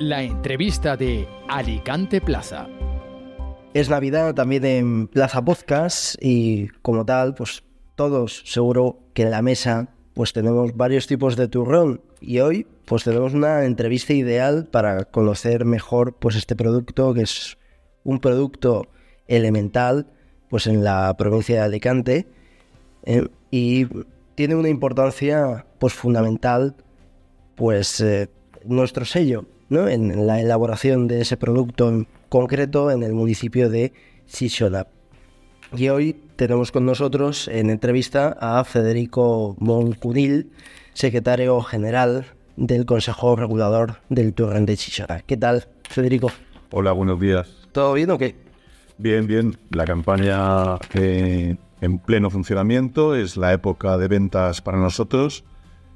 La entrevista de Alicante Plaza. Es Navidad también en Plaza Podcast y como tal, pues todos seguro que en la mesa pues tenemos varios tipos de turrón y hoy pues tenemos una entrevista ideal para conocer mejor pues este producto que es un producto elemental pues en la provincia de Alicante eh, y tiene una importancia pues fundamental pues eh, nuestro sello ¿no? en la elaboración de ese producto en concreto en el municipio de Sishonap. Y hoy tenemos con nosotros en entrevista a Federico Moncunil, secretario general del Consejo Regulador del Turren de Chichara. ¿Qué tal, Federico? Hola, buenos días. ¿Todo bien o qué? Bien, bien. La campaña eh, en pleno funcionamiento es la época de ventas para nosotros.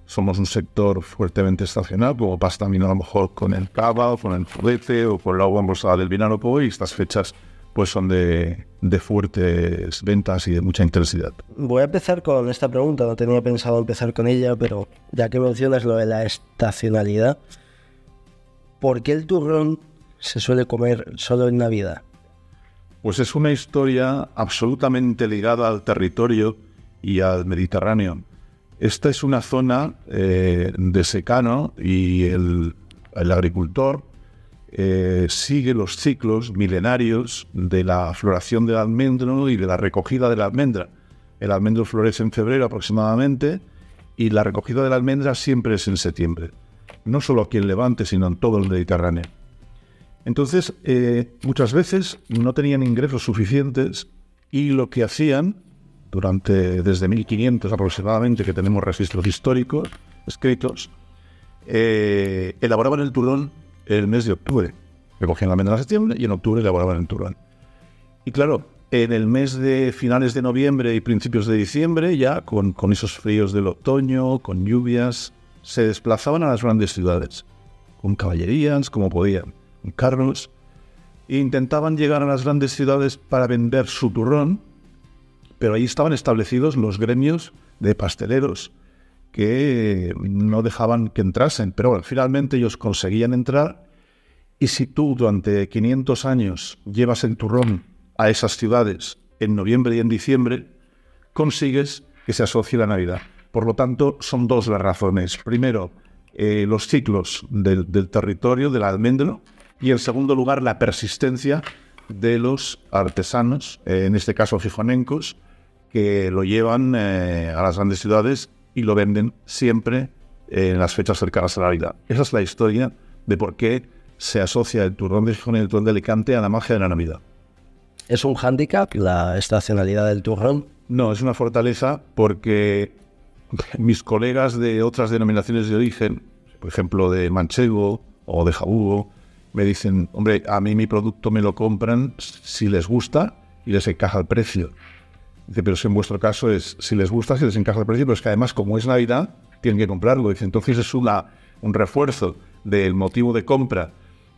Somos un sector fuertemente estacional, como pasa también a lo mejor con el cava, con el juguete o con la agua embolsada del vinagre y estas fechas pues son de, fuertes ventas y de mucha intensidad. Voy a empezar con esta pregunta, no tenía pensado empezar con ella, pero ya que mencionas lo de la estacionalidad, ¿por qué el turrón se suele comer solo en Navidad? Pues es una historia absolutamente ligada al territorio y al Mediterráneo. Esta es una zona eh, de secano y el agricultor eh, sigue los ciclos milenarios de la floración del almendro y de la recogida de la almendra. El almendro florece en febrero aproximadamente y la recogida de la almendra siempre es en septiembre. No solo aquí en Levante, sino en todo el Mediterráneo. Entonces, eh, muchas veces no tenían ingresos suficientes y lo que hacían durante desde 1500 aproximadamente, que tenemos registros históricos escritos, eh, elaboraban el turón el mes de octubre. Recogían la almendra en septiembre y en octubre elaboraban el turrón. Y claro, en el mes de finales de noviembre y principios de diciembre, ya con, con esos fríos del otoño, con lluvias, se desplazaban a las grandes ciudades, con caballerías, como podían, con carros, e intentaban llegar a las grandes ciudades para vender su turrón, pero ahí estaban establecidos los gremios de pasteleros, que no dejaban que entrasen, pero bueno, finalmente ellos conseguían entrar y si tú durante 500 años llevas el turrón a esas ciudades en noviembre y en diciembre, consigues que se asocie la Navidad. Por lo tanto, son dos las razones. Primero, eh, los ciclos del, territorio, del almendro, y en segundo lugar, la persistencia de los artesanos, eh, en este caso fijonencos, que lo llevan eh, a las grandes ciudades y lo venden siempre en las fechas cercanas a la Navidad. Esa es la historia de por qué se asocia el turrón de Gijón y el turrón de Alicante a la magia de la Navidad. ¿Es un hándicap la estacionalidad del turrón? No, es una fortaleza porque mis colegas de otras denominaciones de origen, por ejemplo de manchego o de jabugo, me dicen, hombre, a mí mi producto me lo compran si les gusta y les encaja el precio. Dice, pero si en vuestro caso es, si les gusta, si les encaja el precio, pero es que además, como es Navidad, tienen que comprarlo. Dice, entonces es una, un refuerzo del motivo de compra.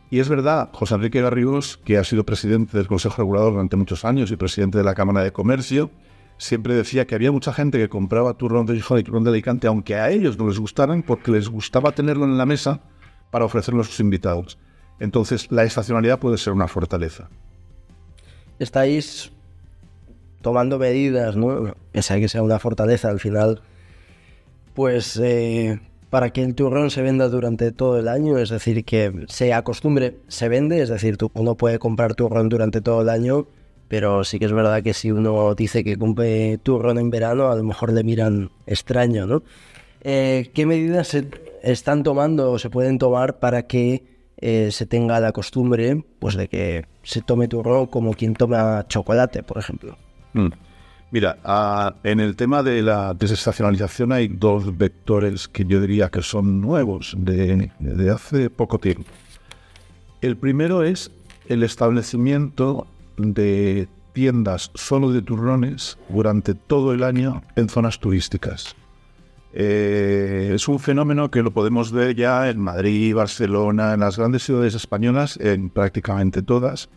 Y es verdad, José Enrique Garrigós, que ha sido presidente del Consejo Regulador durante muchos años y presidente de la Cámara de Comercio, siempre decía que había mucha gente que compraba turrón de Gijón y turrón de Alicante, aunque a ellos no les gustaran, porque les gustaba tenerlo en la mesa para ofrecerlo a sus invitados. Entonces, la estacionalidad puede ser una fortaleza. Estáis tomando medidas, ¿no? Pese a que sea una fortaleza al final, pues eh, para que el turrón se venda durante todo el año, es decir, que se acostumbre, se vende, es decir, uno puede comprar turrón durante todo el año, pero sí que es verdad que si uno dice que compre turrón en verano, a lo mejor le miran extraño, ¿no? Eh, ¿Qué medidas se están tomando o se pueden tomar para que eh, se tenga la costumbre pues de que se tome turrón como quien toma chocolate, por ejemplo? Mm. Mira, en el tema de la desestacionalización hay dos vectores que yo diría que son nuevos de, hace poco tiempo. El primero es el establecimiento de tiendas solo de turrones durante todo el año en zonas turísticas. Eh, es un fenómeno que lo podemos ver ya en Madrid, Barcelona, en las grandes ciudades españolas, en prácticamente todas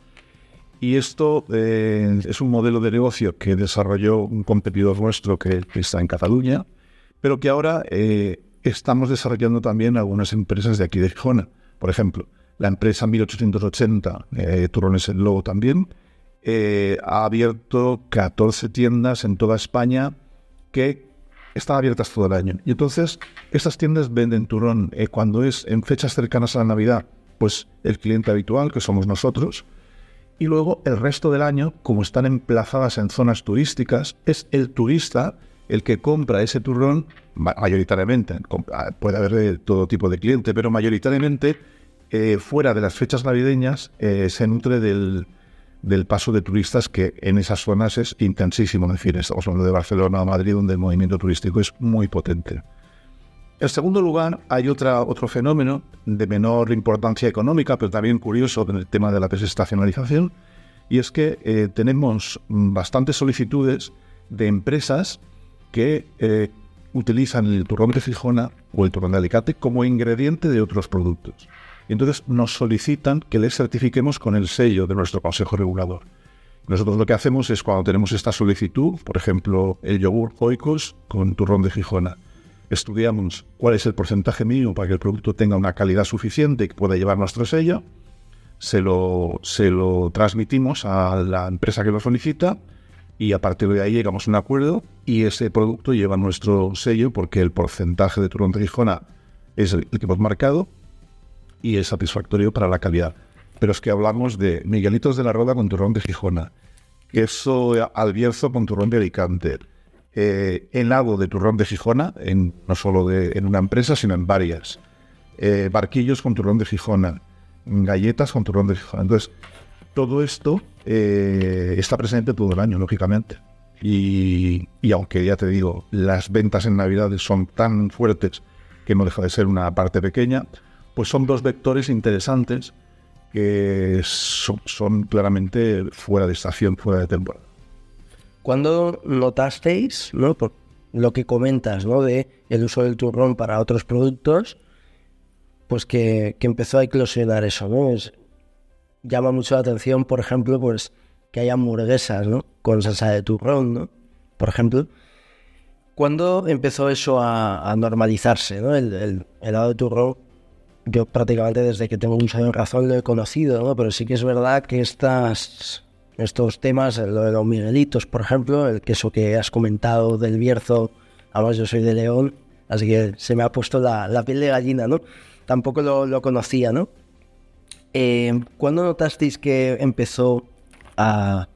y esto eh, es un modelo de negocio que desarrolló un competidor nuestro que, está en Cataluña, pero que ahora eh, estamos desarrollando también algunas empresas de aquí de Gijona. Por ejemplo, la empresa 1880, eh, Turrones el Lobo también, eh, ha abierto 14 tiendas en toda España que están abiertas todo el año. Y entonces, estas tiendas venden turrón eh, cuando es en fechas cercanas a la Navidad, pues el cliente habitual, que somos nosotros, y luego el resto del año, como están emplazadas en zonas turísticas, es el turista el que compra ese turrón mayoritariamente. Ah, puede haber de todo tipo de cliente, pero mayoritariamente eh, fuera de las fechas navideñas eh, se nutre del, del, paso de turistas que en esas zonas es intensísimo. Es decir, estamos hablando de Barcelona o Madrid, donde el movimiento turístico es muy potente. En segundo lugar, hay otra, otro fenómeno de menor importancia económica, pero también curioso en el tema de la desestacionalización, y es que eh, tenemos bastantes solicitudes de empresas que utilizan el turrón de Fijona o el turrón de Alicate como ingrediente de otros productos entonces nos solicitan que les certifiquemos con el sello de nuestro Consejo Regulador. Nosotros lo que hacemos es cuando tenemos esta solicitud, por ejemplo, el yogur Oikos con turrón de Gijona, estudiamos cuál es el porcentaje mínimo para que el producto tenga una calidad suficiente y que pueda llevar nuestro sello, se lo, se lo transmitimos a la empresa que lo solicita y a partir de ahí llegamos a un acuerdo y ese producto lleva nuestro sello porque el porcentaje de turrón de Gijona es el que hemos marcado y es satisfactorio para la calidad. Pero es que hablamos de Miguelitos de la Roda con turrón de Gijona, queso albierzo con turrón de Alicante, eh, helado de turrón de Gijona, en, no solo en una empresa, sino en varias, eh, barquillos con turrón de Gijona, galletas con turrón de Gijona. Entonces, todo esto eh, está presente todo el año, lógicamente. Y, y, aunque ya te digo, las ventas en Navidades son tan fuertes que no deja de ser una parte pequeña, pues son dos vectores interesantes que son, claramente fuera de estación, fuera de temporada. ¿Cuándo notasteis, ¿no? Por lo que comentas, ¿no? De el uso del turrón para otros productos, pues que, empezó a eclosionar eso, ¿no? Llama mucho la atención, por ejemplo, pues que haya hamburguesas, ¿no? Con salsa de turrón, ¿no? Por ejemplo. ¿Cuándo empezó eso a, normalizarse, ¿no? El, el helado de turrón yo prácticamente desde que tengo mucha razón lo he conocido, ¿no? Pero sí que es verdad que estas, estos temas, lo de los Miguelitos, por ejemplo, el queso que has comentado del Bierzo, además yo soy de León, así que se me ha puesto la, la piel de gallina, ¿no? Tampoco lo, lo conocía, ¿no? Eh, ¿Cuándo notasteis que empezó a,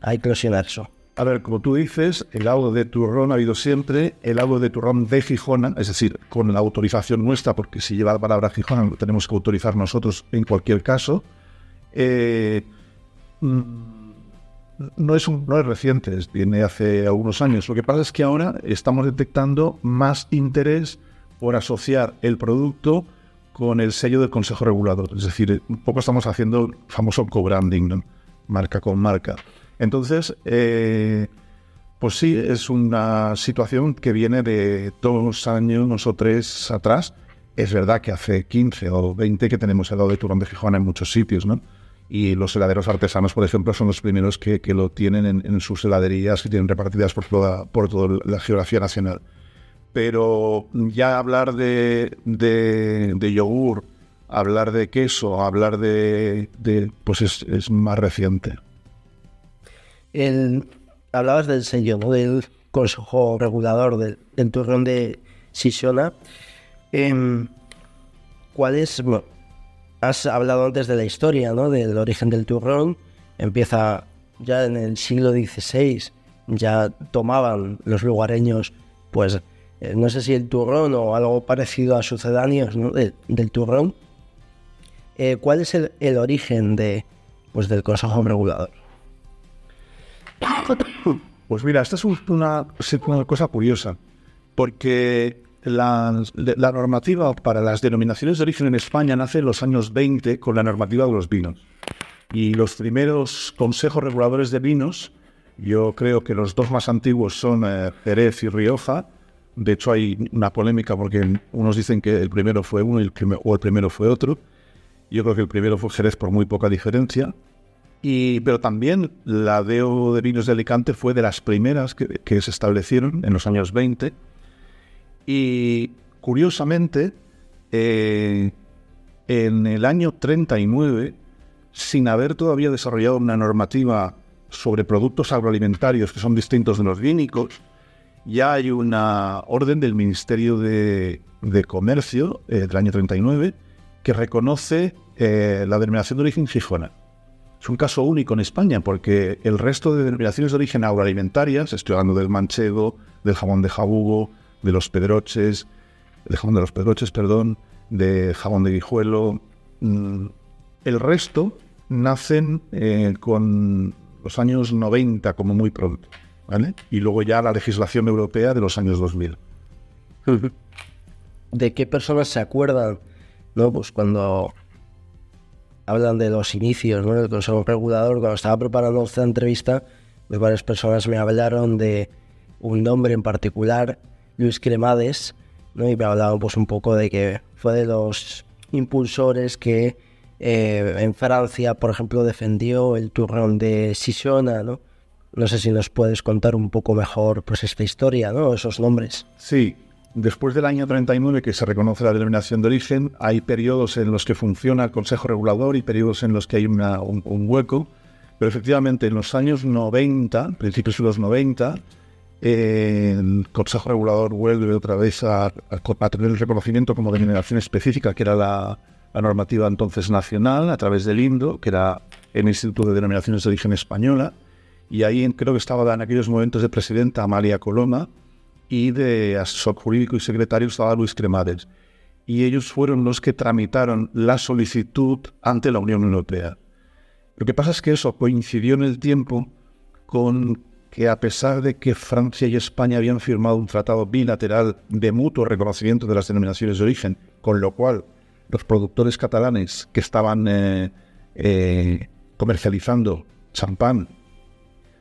a eclosionar eso? A ver, como tú dices, el agua de turrón ha habido siempre, el agua de turrón de Gijona, es decir, con la autorización nuestra, porque si lleva la palabra Gijona lo tenemos que autorizar nosotros en cualquier caso. Eh, mm, no es, un, no es reciente, viene hace algunos años. Lo que pasa es que ahora estamos detectando más interés por asociar el producto con el sello del Consejo Regulador. Es decir, un poco estamos haciendo el famoso co-branding, marca con marca. Entonces, eh, pues sí, es una situación que viene de dos años o tres atrás. Es verdad que hace 15 o 20 que tenemos helado de turón de Gijón en muchos sitios, ¿no? Y los heladeros artesanos, por ejemplo, son los primeros que, lo tienen en, sus heladerías que tienen repartidas por toda, por toda la geografía nacional. Pero ya hablar de, de, yogur, hablar de queso, hablar de... pues es más reciente hablabas del sello, del Consejo Regulador del, turrón de Sisona. Em, ¿Cuál es? Has hablado antes de la historia, ¿no? Del origen del turrón. Empieza ya en el siglo XVI, ya tomaban los lugareños, pues, eh, no sé si el turrón o algo parecido a sucedáneos ¿no? del turrón. Eh, ¿Cuál es el, origen de, pues, del Consejo Regulador? Pues mira, esta es una, cosa curiosa, porque la, normativa para las denominaciones de origen en España nace en los años 20 con la normativa de los vinos. Y los primeros consejos reguladores de vinos, yo creo que los dos más antiguos son eh, Jerez y Rioja. De hecho, hay una polémica porque unos dicen que el primero fue uno y el o el primero fue otro. Yo creo que el primero fue Jerez por muy poca diferencia pero también la DEO de vinos de Alicante fue de las primeras que, se establecieron en los años 20. Y curiosamente, eh, en el año 39, sin haber todavía desarrollado una normativa sobre productos agroalimentarios que son distintos de los vínicos, ya hay una orden del Ministerio de, Comercio eh, del año 39 que reconoce eh, la denominación de origen Gijona. Es un caso único en España porque el resto de denominaciones de origen agroalimentarias, estoy hablando del manchego, del jamón de jabugo, de los pedroches, del jamón de los pedroches, perdón, de jamón de guijuelo, mm, el resto nacen eh, con los años 90 como muy pronto, ¿vale? Y luego ya la legislación europea de los años 2000. ¿De qué personas se acuerdan? No, pues cuando hablan de los inicios ¿no? del Consejo Regulador, cuando estaba preparando esta entrevista, varias personas me hablaron de un nombre en particular, Luis Cremades, ¿no? y me hablaban pues un poco de que fue de los impulsores que eh, en Francia, por ejemplo, defendió el turrón de Sisona, ¿no? No sé si nos puedes contar un poco mejor pues esta historia, ¿no? Esos nombres. Sí, después del año 39 que se reconoce la denominación de origen, hay periodos en los que funciona el Consejo Regulador y periodos en los que hay un, hueco, pero efectivamente en los años 90, principios de los 90, el Consejo Regulador vuelve otra vez a, a tener el reconocimiento como denominación específica, que era la, normativa entonces nacional a través del INDO, que era el Instituto de Denominaciones de Origen Española, y ahí creo que estaba en aquellos momentos de presidenta Amalia Coloma y de asesor jurídico y secretario estaba Luis Cremades. Y ellos fueron los que tramitaron la solicitud ante la Unión Europea. Lo que pasa es que eso coincidió en el tiempo con que a pesar de que Francia y España habían firmado un tratado bilateral de mutuo reconocimiento de las denominaciones de origen, con lo cual los productores catalanes que estaban eh, eh, comercializando champán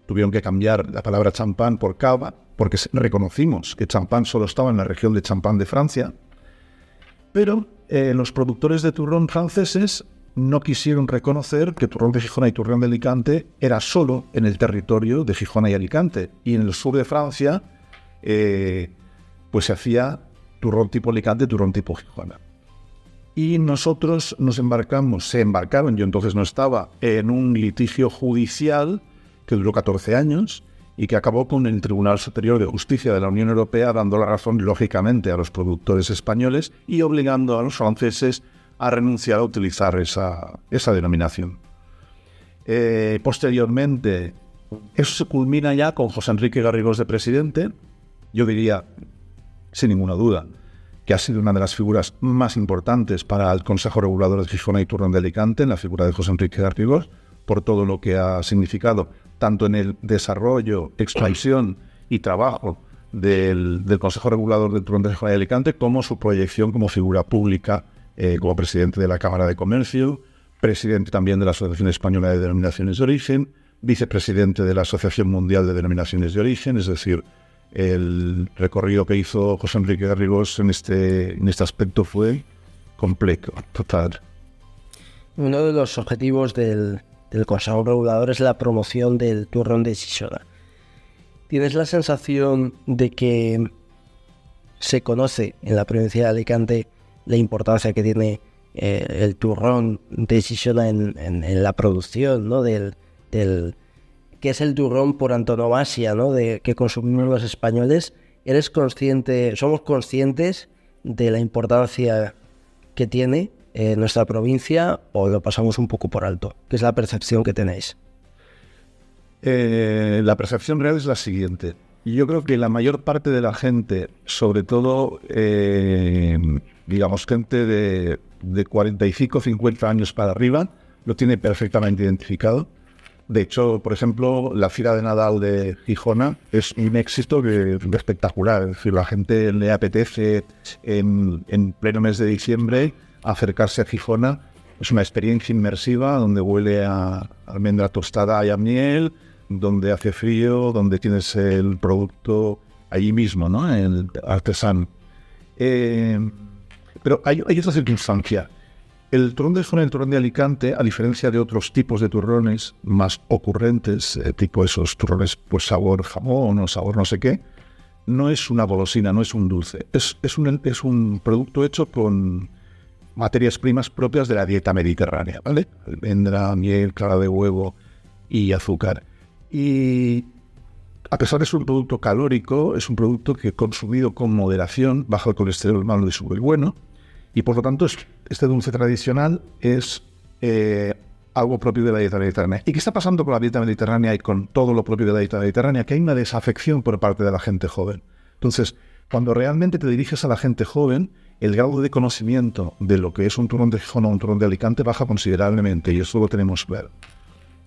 tuvieron que cambiar la palabra champán por cava, porque reconocimos que champán solo estaba en la región de champán de Francia, pero eh, los productores de turrón franceses no quisieron reconocer que turrón de Gijona y turrón de Alicante era solo en el territorio de Gijona y Alicante, y en el sur de Francia pues se hacía turrón tipo Alicante, turrón tipo Gijona y nosotros nos embarcamos, se embarcaron, yo entonces no estaba, en un litigio judicial que duró 14 años y que acabó con el Tribunal Superior de Justicia de la Unión Europea dando la razón, lógicamente, a los productores españoles y obligando a los franceses a renunciar a utilizar esa, esa denominación. Eh, posteriormente, eso se culmina ya con José Enrique Garrigós de presidente, yo diría, sin ninguna duda, que ha sido una de las figuras más importantes para el Consejo Regulador de Gijona y Turrón de Alicante, en la figura de José Enrique Garrigós, por todo lo que ha significado, tanto en el desarrollo, expansión y trabajo del, Consejo Regulador del Turrón de Gijona y Alicante, como su proyección como figura pública, eh, como presidente de la Cámara de Comercio, presidente también de la Asociación Española de Denominaciones de Origen, vicepresidente de la Asociación Mundial de Denominaciones de Origen, es decir, el recorrido que hizo José Enrique Garrigós en este, en este aspecto fue completo, total. Uno de los objetivos del, Consejo Regulador es la promoción del turrón de Shishona. ¿Tienes la sensación de que se conoce en la provincia de Alicante la importancia que tiene eh, el turrón de en, la producción ¿no? del, del, que es el turrón por antonomasia, ¿no? De que consumimos los españoles. ¿Eres consciente, somos conscientes de la importancia que tiene en nuestra provincia o lo pasamos un poco por alto? ¿Qué es la percepción que tenéis? Eh, la percepción real es la siguiente. Yo creo que la mayor parte de la gente, sobre todo, eh, digamos, gente de, de 45, 50 años para arriba, lo tiene perfectamente identificado de hecho, por ejemplo, la Fira de Nadal de Gijona es un éxito que, espectacular. Es decir, la gente le apetece en, pleno mes de diciembre acercarse a Gijona. Es una experiencia inmersiva donde huele a almendra tostada y a miel, donde hace frío, donde tienes el producto allí mismo, ¿no? El artesano. Eh, pero hay, hay circunstancia. El turrón de zona, el turrón de Alicante, a diferencia de otros tipos de turrones más ocurrentes, eh, tipo esos turrones pues sabor jamón o sabor no sé qué, no es una golosina, no es un dulce. Es, un, es un producto hecho con, materias primas propias de la dieta mediterránea, ¿vale? Almendra, miel, clara de huevo y azúcar. Y a pesar de ser un producto calórico, es un producto que consumido con moderación baja el colesterol malo y sube el bueno. Y por lo tanto, este dulce tradicional es eh, algo propio de la dieta mediterránea. ¿Y qué está pasando con la dieta mediterránea y con todo lo propio de la dieta mediterránea? Que hay una desafección por parte de la gente joven. Entonces, cuando realmente te diriges a la gente joven, el grado de conocimiento de lo que es un turrón de Gijón o un turrón de Alicante baja considerablemente y eso lo tenemos que ver.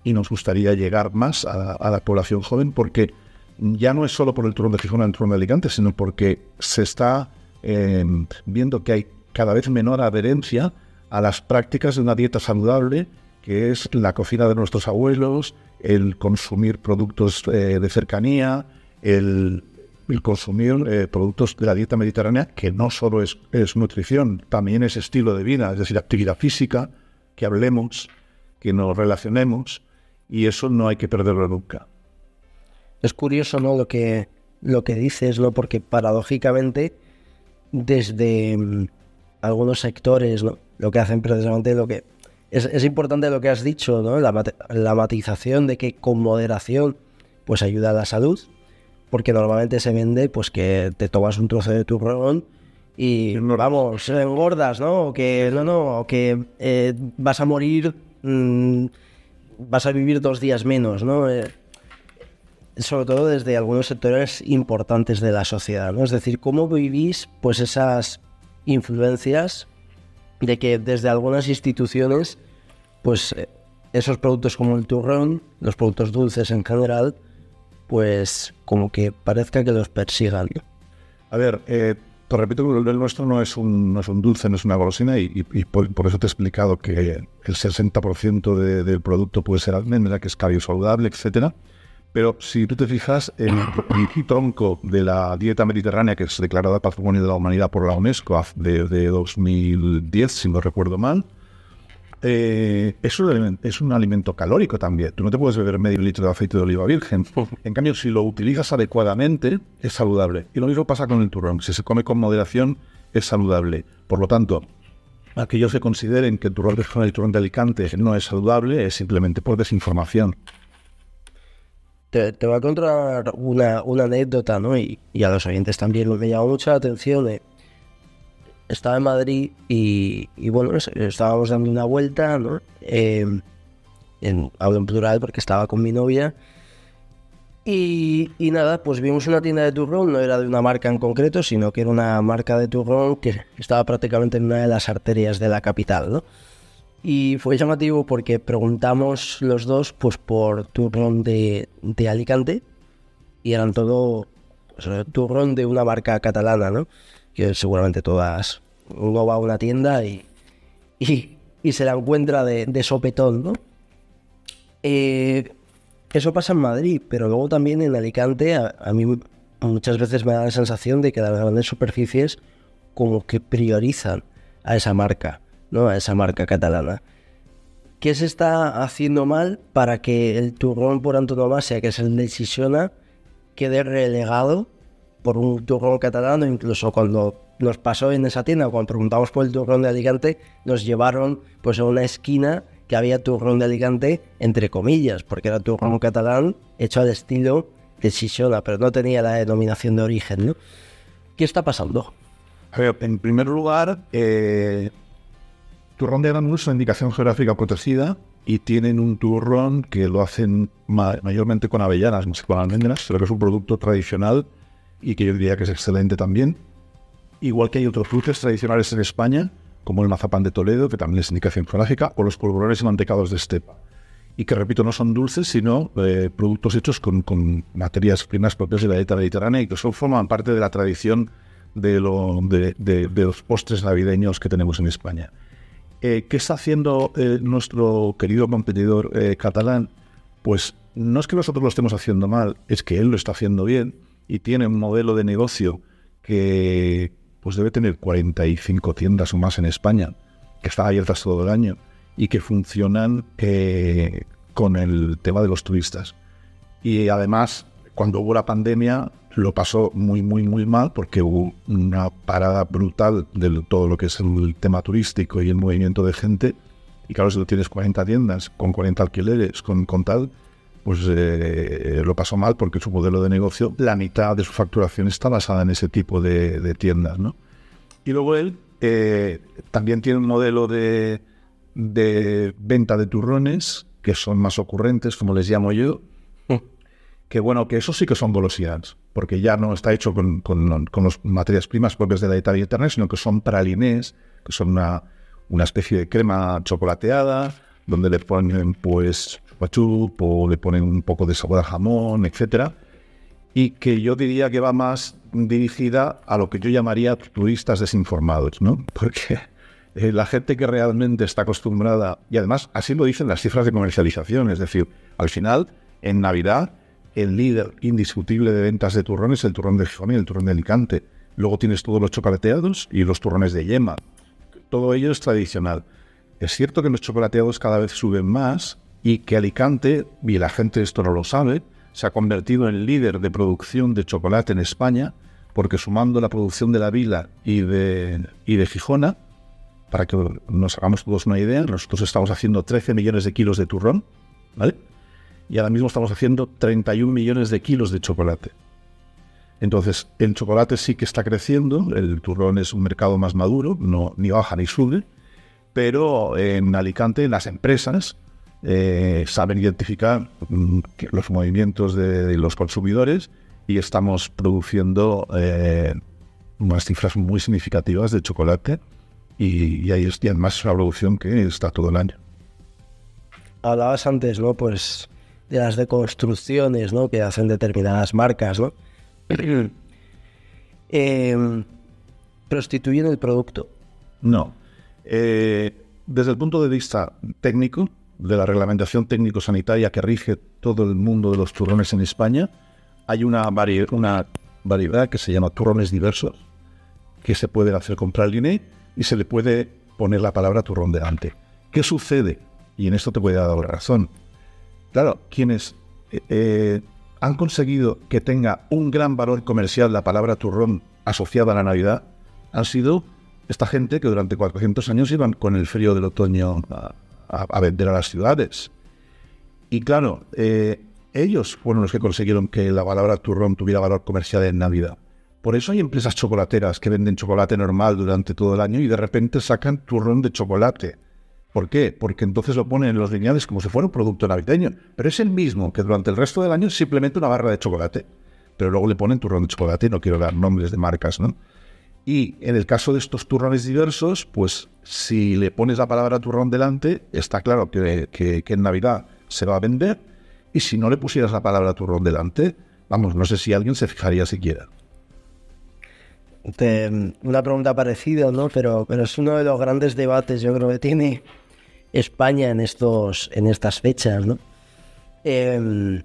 Y nos gustaría llegar más a, la población joven porque ya no es solo por el turrón de Gijón el turrón de Alicante, sino porque se está eh, viendo que hay cada vez menor adherencia a las prácticas de una dieta saludable, que es la cocina de nuestros abuelos, el consumir productos eh, de cercanía, el consumir eh, productos de la dieta mediterránea, que no solo es, nutrición, también es estilo de vida, es decir, actividad física, que hablemos, que nos relacionemos, y eso no hay que perderlo nunca. Es curioso, ¿no? Lo que, lo que dices, ¿no? Porque paradójicamente, desde mm, algunos sectores, Lo que hacen precisamente lo que... Es, importante lo que has dicho, ¿no? La, la matización de que con moderación, pues ayuda a la salud, porque normalmente se vende pues que te tomas un trozo de turrón y vamos, engordas, ¿no? O que no, no, que eh, vas a morir, mm, vas a vivir dos días menos, ¿no? Eh, sobre todo desde algunos sectores importantes de la sociedad, ¿no? Es decir, cómo vivís pues esas influencias de que desde algunas instituciones pues eh, esos productos como el turrón, los productos dulces en general, pues como que parezca que los persigan. A ver, eh, te repito que el nuestro no es un, no es un dulce, no es una golosina y, por, eso te he explicado que el 60% del producto puede ser almendra, que es saludable, etcétera. Pero si tú te fijas, en el tronco de la dieta mediterránea, que es declarada Patrimonio de la Humanidad por la UNESCO de, de 2010, si no recuerdo mal, eh, es, un alimento, es un alimento calórico también. Tú no te puedes beber medio litro de aceite de oliva virgen. En cambio, si lo utilizas adecuadamente, es saludable. Y lo mismo pasa con el turrón. Si se come con moderación, es saludable. Por lo tanto, aquellos que consideren que el turrón de el turrón de Alicante no es saludable es simplemente por desinformación. Te, voy a contar una, anécdota, ¿no? Y, a los oyentes también me llamó mucha atención. Eh, estaba en Madrid y, bueno, estábamos dando una vuelta, ¿no? Eh, en, hablo en plural porque estaba con mi novia. Y, nada, pues vimos una tienda de turrón, no era de una marca en concreto, sino que era una marca de turrón que estaba prácticamente en una de las arterias de la capital, ¿no? Y fue llamativo porque preguntamos los dos pues por turrón de, de Alicante y eran todo pues, turrón de una marca catalana, ¿no? Que seguramente todas, uno va a una tienda y, y, se la encuentra de, sopetón, ¿no? Eh, eso pasa en Madrid, pero luego también en Alicante a, mí muchas veces me da la sensación de que las grandes superficies como que priorizan a esa marca, ¿no? A esa marca catalana. ¿Qué se está haciendo mal para que el turrón por antonomasia, que es el de Sisona, quede relegado por un turrón catalán, incluso cuando nos pasó en esa tienda, cuando preguntamos por el turrón de Alicante, nos llevaron pues a una esquina que había turrón de Alicante, entre comillas, porque era turrón catalán hecho al estilo de Sisona, pero no tenía la denominación de origen, ¿no? ¿Qué está pasando? en primer lugar, eh, turrón de Aranús es una indicación geográfica protegida y tienen un turrón que lo hacen mayormente con avellanas, no sé, con almendras, pero que es un producto tradicional y que yo diría que es excelente también. Igual que hay otros dulces tradicionales en España, como el mazapán de Toledo, que también es indicación geográfica, o los polvorones y mantecados de estepa. Y que, repito, no son dulces, sino eh, productos hechos con, materias primas propias de la dieta mediterránea y que son, forman parte de la tradición de, los postres navideños que tenemos en España. Eh, ¿Qué está haciendo eh, nuestro querido competidor catalán? Pues no es que nosotros lo estemos haciendo mal, es que él lo está haciendo bien y tiene un modelo de negocio que pues debe tener 45 tiendas o más en España, que están abiertas todo el año y que funcionan eh, con el tema de los turistas. Y además cuando hubo la pandemia lo pasó muy, muy, muy mal porque hubo una parada brutal de todo lo que es el tema turístico y el movimiento de gente. Y claro, si tú tienes 40 tiendas con 40 alquileres, con, con tal, pues eh, lo pasó mal porque su modelo de negocio, la mitad de su facturación está basada en ese tipo de, tiendas, ¿no? Y luego él eh, también tiene un modelo de, de venta de turrones que son más ocurrentes, como les llamo yo, que bueno, que eso sí que son golosinas, porque ya no está hecho con, con, con las materias primas propias de la Italia Internet, sino que son pralinés, que son una, una especie de crema chocolateada, donde le ponen pues chup o le ponen un poco de sabor a jamón, etcétera, y que yo diría que va más dirigida a lo que yo llamaría turistas desinformados, ¿no? Porque eh, la gente que realmente está acostumbrada, y además así lo dicen las cifras de comercialización, es decir, al final, en Navidad, el líder indiscutible de ventas de turrones es el turrón de Gijón y el turrón de Alicante. Luego tienes todos los chocolateados y los turrones de yema. Todo ello es tradicional. Es cierto que los chocolateados cada vez suben más y que Alicante, y la gente esto no lo sabe, se ha convertido en líder de producción de chocolate en España, porque sumando la producción de la Vila y de, y de Gijona, para que nos hagamos todos una idea, nosotros estamos haciendo 13 millones de kilos de turrón, ¿vale? Y ahora mismo estamos haciendo 31 millones de kilos de chocolate. Entonces, el chocolate sí que está creciendo, el turrón es un mercado más maduro, no, ni baja ni sube, pero en Alicante las empresas eh, saben identificar mm, los movimientos de, los consumidores y estamos produciendo eh, unas cifras muy significativas de chocolate y, ahí es, y además es una producción que está todo el año. Hablabas antes, ¿no? Pues de las deconstrucciones, ¿no? Que hacen determinadas marcas, ¿no? Em, ¿Prostituyen el producto? No. Eh, desde el punto de vista técnico, de la reglamentación técnico-sanitaria que rige todo el mundo de los turrones en España, hay una, variedad que se llama turrones diversos, que se puede hacer con praliné y se le puede poner la palabra turrón delante. ¿Qué sucede? Y en esto te voy a dar razón. Claro, quienes eh, eh, han conseguido que tenga un gran valor comercial la palabra turrón asociada a la Navidad han sido esta gente que durante 400 años iban con el frío del otoño a, vender a las ciudades. Y claro, eh, ellos fueron los que consiguieron que la palabra turrón tuviera valor comercial en Navidad. Por eso hay empresas chocolateras que venden chocolate normal durante todo el año y de repente sacan turrón de chocolate. ¿Por qué? Porque entonces lo ponen en los lineales como si fuera un producto navideño. Pero es el mismo que durante el resto del año es simplemente una barra de chocolate. Pero luego le ponen turrón de chocolate, no quiero dar nombres de marcas, ¿no? Y en el caso de estos turrones diversos, pues si le pones la palabra turrón delante, está claro que, en Navidad se va a vender. Y si no le pusieras la palabra turrón delante, vamos, no sé si alguien se fijaría siquiera. una pregunta parecida, ¿no? Pero, pero es uno de los grandes debates, yo creo que tiene España en, estos, en estas fechas, ¿no? Em,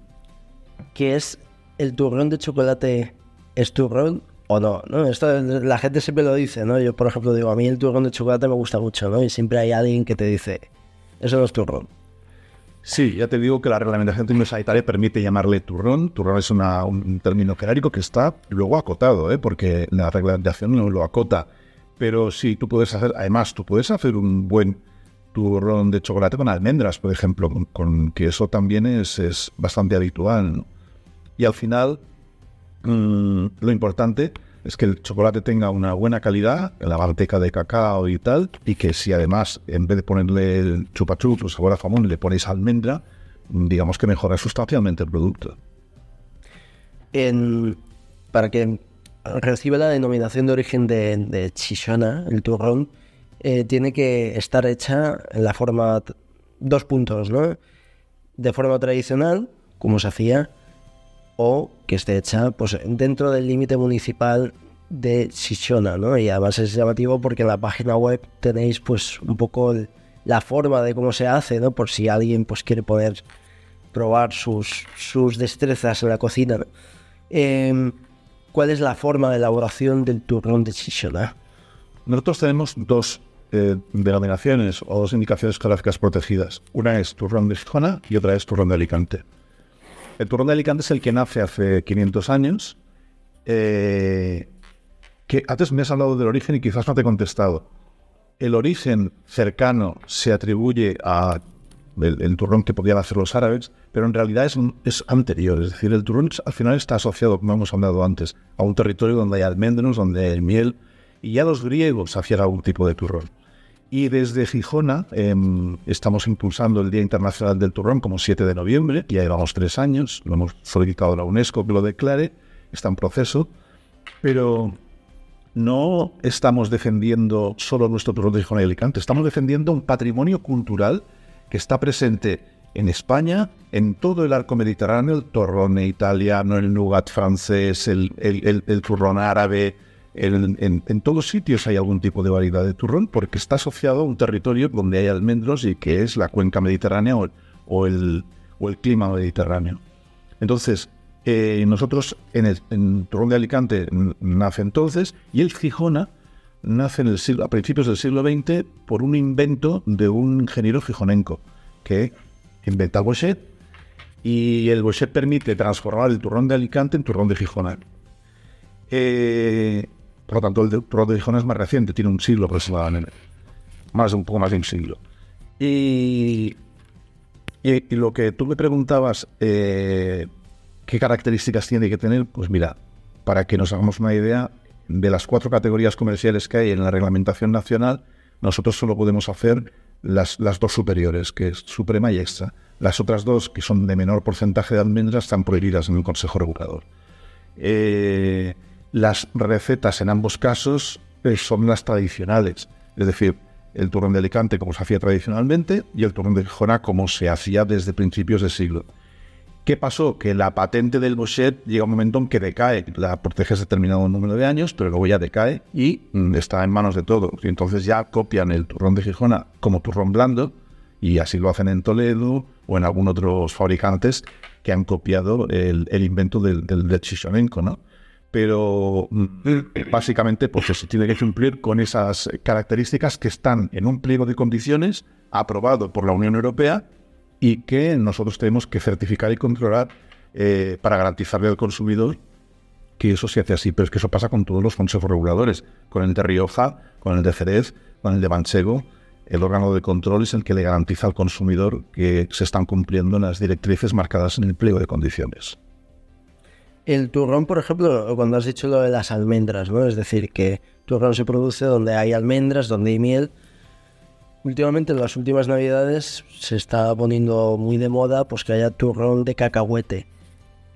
que es el turrón de chocolate, ¿es turrón o no, ¿no? Esto la gente siempre lo dice, ¿no? Yo, por ejemplo, digo, a mí el turrón de chocolate me gusta mucho, ¿no? Y siempre hay alguien que te dice, eso no es turrón. Sí, ya te digo que la reglamentación sanitaria permite llamarle turrón. Turrón es un término genérico que está luego acotado, ¿eh? porque la reglamentación no lo acota. Pero sí, tú puedes hacer, además, tú puedes hacer un buen turrón de chocolate con almendras, por ejemplo, con, que eso también es, es bastante habitual. Y al final, Mm, lo importante es que el chocolate tenga una buena calidad, la manteca de cacao y tal, y que si además, en vez de ponerle el o sabor a jamón, le ponéis almendra, digamos que mejora sustancialmente el producto. para que reciba la denominación de origen de, de Chichona, el turrón, eh, tiene que estar hecha en la forma, dos puntos, ¿no? De forma tradicional, como se hacía, o que esté hecha pues, dentro del límite municipal de Sichona, ¿no? Y además es llamativo porque en la página web tenéis pues un poco la forma de cómo se hace, ¿no? Por si alguien pues quiere poder probar sus, sus destrezas en la cocina. Em, ¿Cuál es la forma de elaboración del turrón de Sichona? Nosotros tenemos dos eh, denominaciones o dos indicaciones geográficas protegidas. Una es turrón de Sichona y otra es turrón de Alicante. El turrón de Alicante es el que nace hace 500 años. Eh, antes me has hablado del origen y quizás no te he contestado. El origen cercano se atribuye a el, turrón que podían hacer los árabes, pero en realidad es, es, anterior. Es decir, el turrón al final está asociado, como hemos hablado antes, a un territorio donde hay almendros, donde hay miel, y ya los griegos hacían algún tipo de turrón. Y desde Gijona em, estamos impulsando el Día Internacional del Turrón como 7 de noviembre, ya llevamos tres años, lo hemos solicitado a la UNESCO que lo declare, está en proceso, pero no estamos defendiendo solo nuestro turrón de Gijona y Alicante, estamos defendiendo un patrimonio cultural que está presente en España, en todo el arco mediterráneo, el torrone italiano, el nougat francés, el, el turrón árabe, en, todos sitios hay algún tipo de variedad de turrón porque está asociado a un territorio donde hay almendros y que es la cuenca mediterránea o, el, clima mediterráneo. Entonces, eh, nosotros en el turrón de Alicante nace entonces y el Gijona nace en el a principios del siglo XX por un invento de un ingeniero gijonenco que inventa el bochet y el bochet permite transformar el turrón de Alicante en turrón de Gijona. Eh, por lo tanto, el turrón de Gijona es más reciente, tiene un siglo aproximadamente. Más de un poco más de un siglo. Y, y, lo que tú me preguntabas, eh, ¿qué características tiene que tener? Pues mira, para que nos hagamos una idea, de las cuatro categorías comerciales que hay en la reglamentación nacional, nosotros solo podemos hacer las, las dos superiores, que es suprema y extra. Las otras dos, que son de menor porcentaje de almendras, están prohibidas en el Consejo Regulador. Eh, las recetas en ambos casos eh, son las tradicionales, es decir, el turrón de Alicante como se hacía tradicionalmente y el turrón de Gijona como se hacía desde principios del siglo. ¿Qué pasó? Que la patente del Bochet llega un momento en que decae, la protege determinado número de años, pero luego ya decae y mm, está en manos de todos. Y entonces ya copian el turrón de Gijona como turrón blando y así lo hacen en Toledo o en algunos otros fabricantes que han copiado el, invento del, del, del ¿no? Pero mm, básicamente pues se tiene que cumplir con esas características que están en un pliego de condiciones aprobado por la Unión Europea y que nosotros tenemos que certificar y controlar eh, para garantizarle al consumidor que eso se hace así, pero es que eso pasa con todos los consejos reguladores, con el de Rioja, con el de Jerez, con el de Manchego, el órgano de control es el que le garantiza al consumidor que se están cumpliendo las directrices marcadas en el pliego de condiciones. El turrón, por ejemplo, cuando has dicho lo de las almendras, ¿no? Es decir, que turrón se produce donde hay almendras, donde hay miel. Últimamente, en las últimas navidades, se está poniendo muy de moda pues que haya turrón de cacahuete.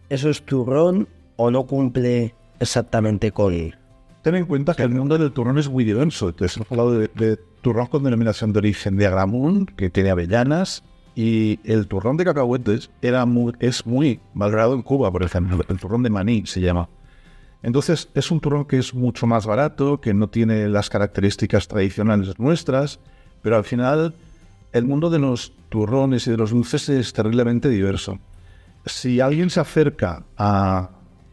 ¿Eso es turrón o no cumple exactamente con...? Ten en cuenta que el mundo del turrón es muy diverso. Entonces, hemos hablado de, de turrón con denominación de origen de Agramún, que tiene avellanas, y el turrón de cacahuetes era es muy valorado en Cuba, por ejemplo. El turrón de maní se llama. Entonces es un turrón que es mucho más barato, que no tiene las características tradicionales nuestras, pero al final el mundo de los turrones y de los dulces es terriblemente diverso. Si alguien se acerca a,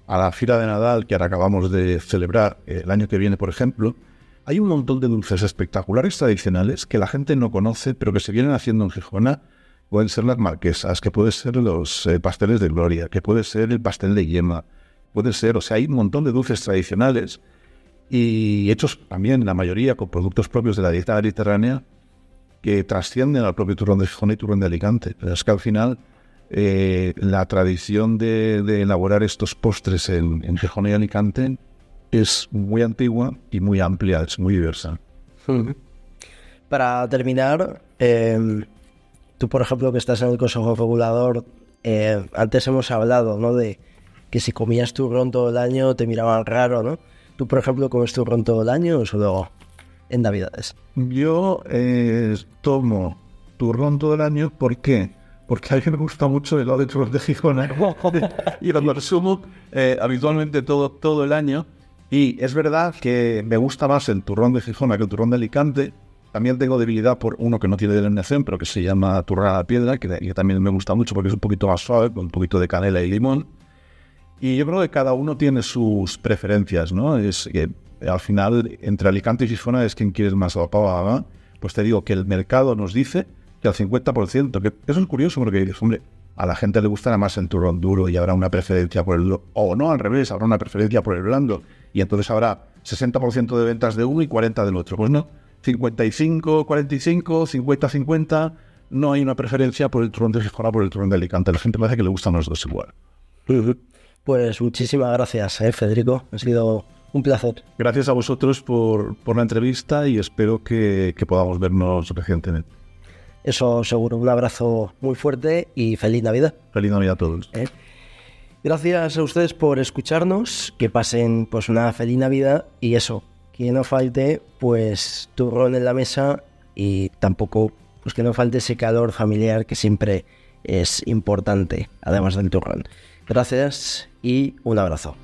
a la fila de Nadal que ahora acabamos de celebrar el año que viene, por ejemplo, hay un montón de dulces espectaculares tradicionales que la gente no conoce, pero que se vienen haciendo en Gijona pueden ser las marquesas, que pueden ser los eh, pasteles de gloria, que puede ser el pastel de yema, puede ser, o sea, hay un montón de dulces tradicionales y hechos también, la mayoría, con productos propios de la dieta mediterránea que trascienden al propio turrón de Gijón y turrón de Alicante. Pero es que al final eh, la tradición de, elaborar estos postres en, en Gijón y Alicante es muy antigua y muy amplia, es muy diversa. Para terminar, eh, Tú, por ejemplo, que estás en el Consejo Regulador, eh, antes hemos hablado, ¿no? De que si comías turrón todo el año te miraban raro, ¿no? Tú, por ejemplo, comes turrón todo el año o solo en Navidades. Yo eh, tomo turrón todo el año, ¿por qué? Porque a mí me gusta mucho el helado de turrón de Gijona y lo consumo eh, habitualmente todo, todo el año. Y es verdad que me gusta más el turrón de Gijona que el turrón de Alicante, también tengo debilidad por uno que no tiene denominación, pero que se llama turrón a la piedra, que, también me gusta mucho porque es un poquito más suave, con un poquito de canela y limón. Y yo creo que cada uno tiene sus preferencias, ¿no? Es que al final, entre Alicante y Gijona es quien quieres más adaptado ¿no? Pues te digo que el mercado nos dice que al 50%, que eso es curioso porque dices, hombre, a la gente le gustará más el turrón duro y habrá una preferencia por el... O no, al revés, habrá una preferencia por el blando. Y entonces habrá 60% de ventas de uno y 40% del otro. Pues no, 55, 45, 50, 50. No hay una preferencia por el turrón de Gijón por el turrón de Alicante. La gente parece que le gustan los dos igual. Pues muchísimas gracias, eh, Federico. Ha sido un placer. Gracias a vosotros por, por la entrevista y espero que, que podamos vernos recientemente. Eso seguro. Un abrazo muy fuerte y feliz Navidad. Feliz Navidad a todos. ¿eh? Gracias a ustedes por escucharnos, que pasen pues una feliz Navidad y eso, que no falte pues turrón en la mesa y tampoco pues que no falte ese calor familiar que siempre es importante, además del turrón. Gracias y un abrazo.